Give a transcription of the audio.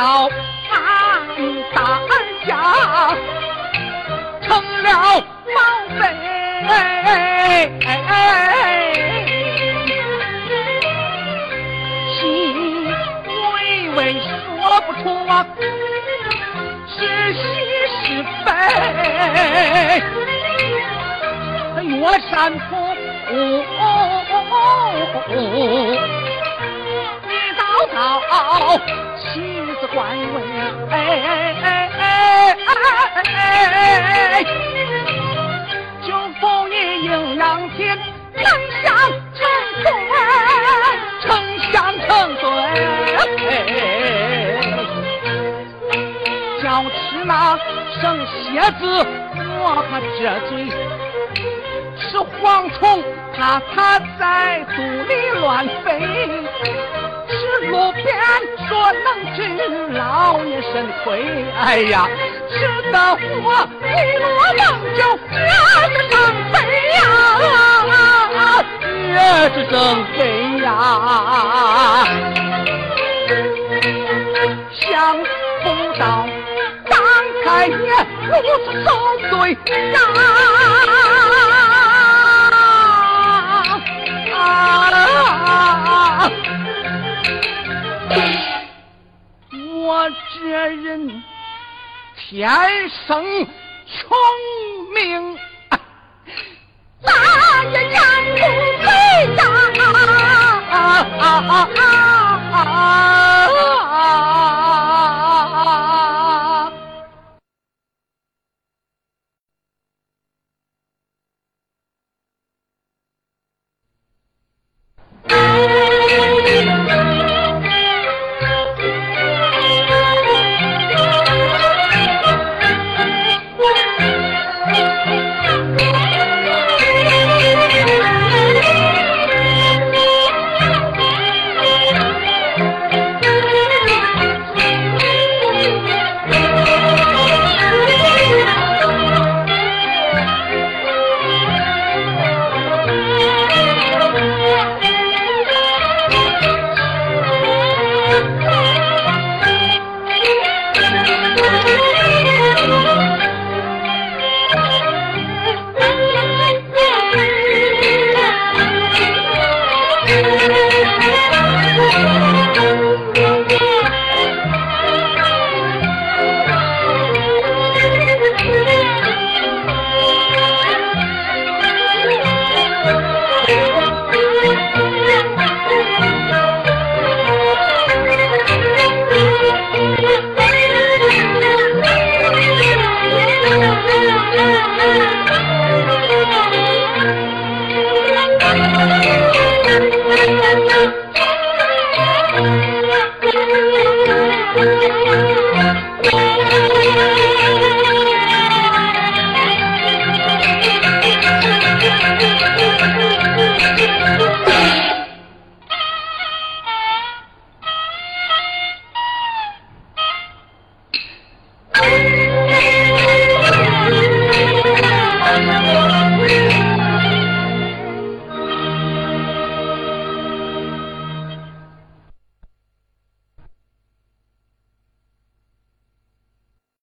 到俺大家成了宝贝，心微微说不出是喜是悲，岳山坡。一道道官文哎哎哎哎哎哎哎哎哎哎哎就否你阴阳天南相成都哎相成都哎哎哎哎叫吃那生蝎子我可这嘴是蝗虫它在肚里乱飞是路边老年肾亏。哎呀，吃得活，一落梦就月子生飞呀，月子生飞呀，想不到张开眼如此受罪呀。我这人天生聪明，